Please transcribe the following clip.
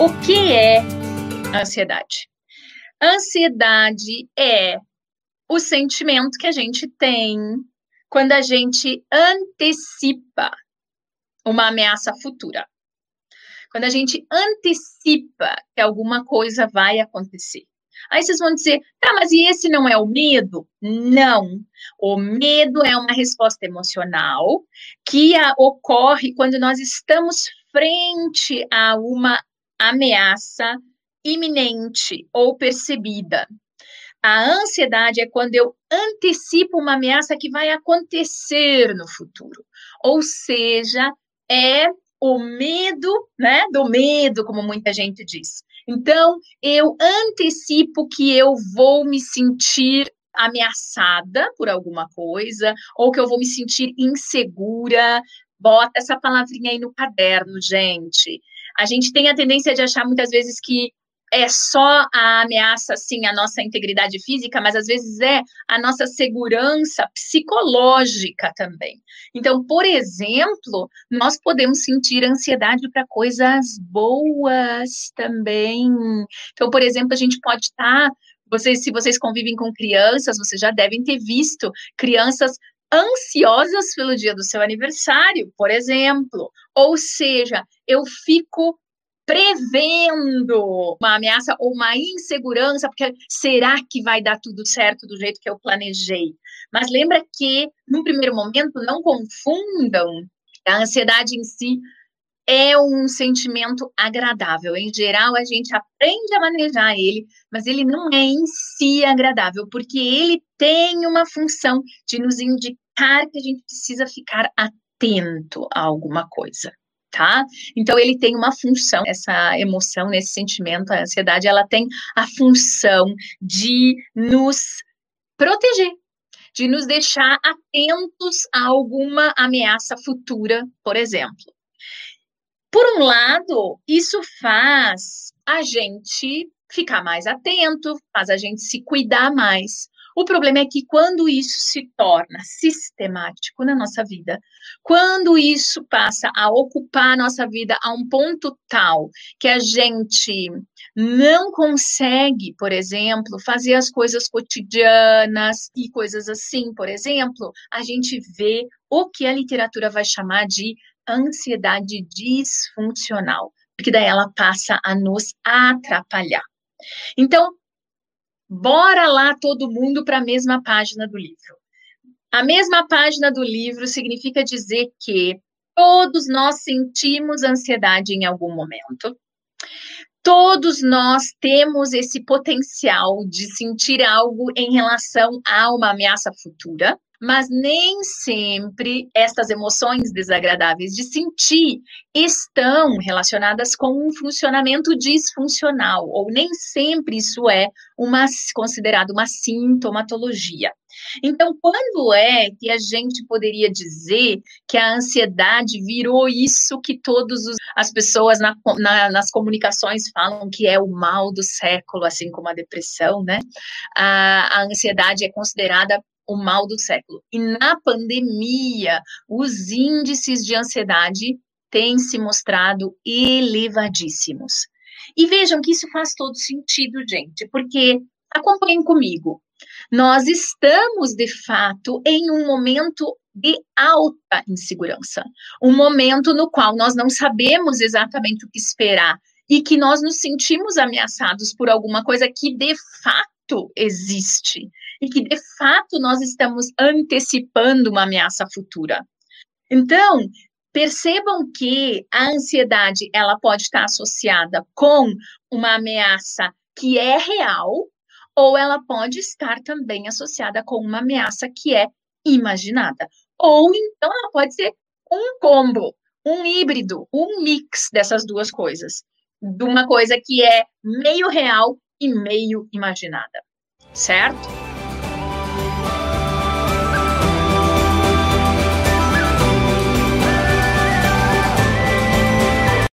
O que é ansiedade? Ansiedade é o sentimento que a gente tem quando a gente antecipa uma ameaça futura. Quando a gente antecipa que alguma coisa vai acontecer. Aí vocês vão dizer, tá, mas e esse não é o medo? Não. O medo é uma resposta emocional que ocorre quando nós estamos frente a uma ameaça iminente ou percebida. A ansiedade é quando eu antecipo uma ameaça que vai acontecer no futuro. Ou seja, é o medo, né? Do medo, como muita gente diz. Então, eu antecipo que eu vou me sentir ameaçada por alguma coisa, ou que eu vou me sentir insegura. Bota essa palavrinha aí no caderno, gente. A gente tem a tendência de achar muitas vezes que é só a ameaça, assim, a nossa integridade física, mas às vezes é a nossa segurança psicológica também. Então, por exemplo, nós podemos sentir ansiedade para coisas boas também. Então, por exemplo, a gente pode estar. Tá, vocês, se vocês convivem com crianças, vocês já devem ter visto crianças ansiosas pelo dia do seu aniversário, por exemplo. Ou seja, eu fico prevendo uma ameaça ou uma insegurança, porque será que vai dar tudo certo do jeito que eu planejei? Mas lembra que, num primeiro momento, não confundam a ansiedade em si é um sentimento agradável. Em geral, a gente aprende a manejar ele, mas ele não é em si agradável, porque ele tem uma função de nos indicar que a gente precisa ficar atento a alguma coisa tá? Então ele tem uma função, essa emoção, esse sentimento, a ansiedade, ela tem a função de nos proteger, de nos deixar atentos a alguma ameaça futura, por exemplo. Por um lado, isso faz a gente ficar mais atento, faz a gente se cuidar mais. O problema é que quando isso se torna sistemático na nossa vida, quando isso passa a ocupar a nossa vida a um ponto tal que a gente não consegue, por exemplo, fazer as coisas cotidianas e coisas assim, por exemplo, a gente vê o que a literatura vai chamar de ansiedade disfuncional, porque daí ela passa a nos atrapalhar. Então, bora lá todo mundo para a mesma página do livro. A mesma página do livro significa dizer que todos nós sentimos ansiedade em algum momento. Todos nós temos esse potencial de sentir algo em relação a uma ameaça futura mas nem sempre estas emoções desagradáveis de sentir estão relacionadas com um funcionamento disfuncional, ou nem sempre isso é uma considerado uma sintomatologia. Então, quando é que a gente poderia dizer que a ansiedade virou isso que todas as pessoas na, na, nas comunicações falam que é o mal do século, assim como a depressão, né? A, a ansiedade é considerada o mal do século. E na pandemia, os índices de ansiedade têm se mostrado elevadíssimos. E vejam que isso faz todo sentido, gente, porque acompanhem comigo. Nós estamos, de fato, em um momento de alta insegurança, um momento no qual nós não sabemos exatamente o que esperar e que nós nos sentimos ameaçados por alguma coisa que de fato existe e que de fato nós estamos antecipando uma ameaça futura. Então, percebam que a ansiedade ela pode estar associada com uma ameaça que é real ou ela pode estar também associada com uma ameaça que é imaginada. Ou então ela pode ser um combo, um híbrido, um mix dessas duas coisas. De uma coisa que é meio real e meio imaginada. Certo?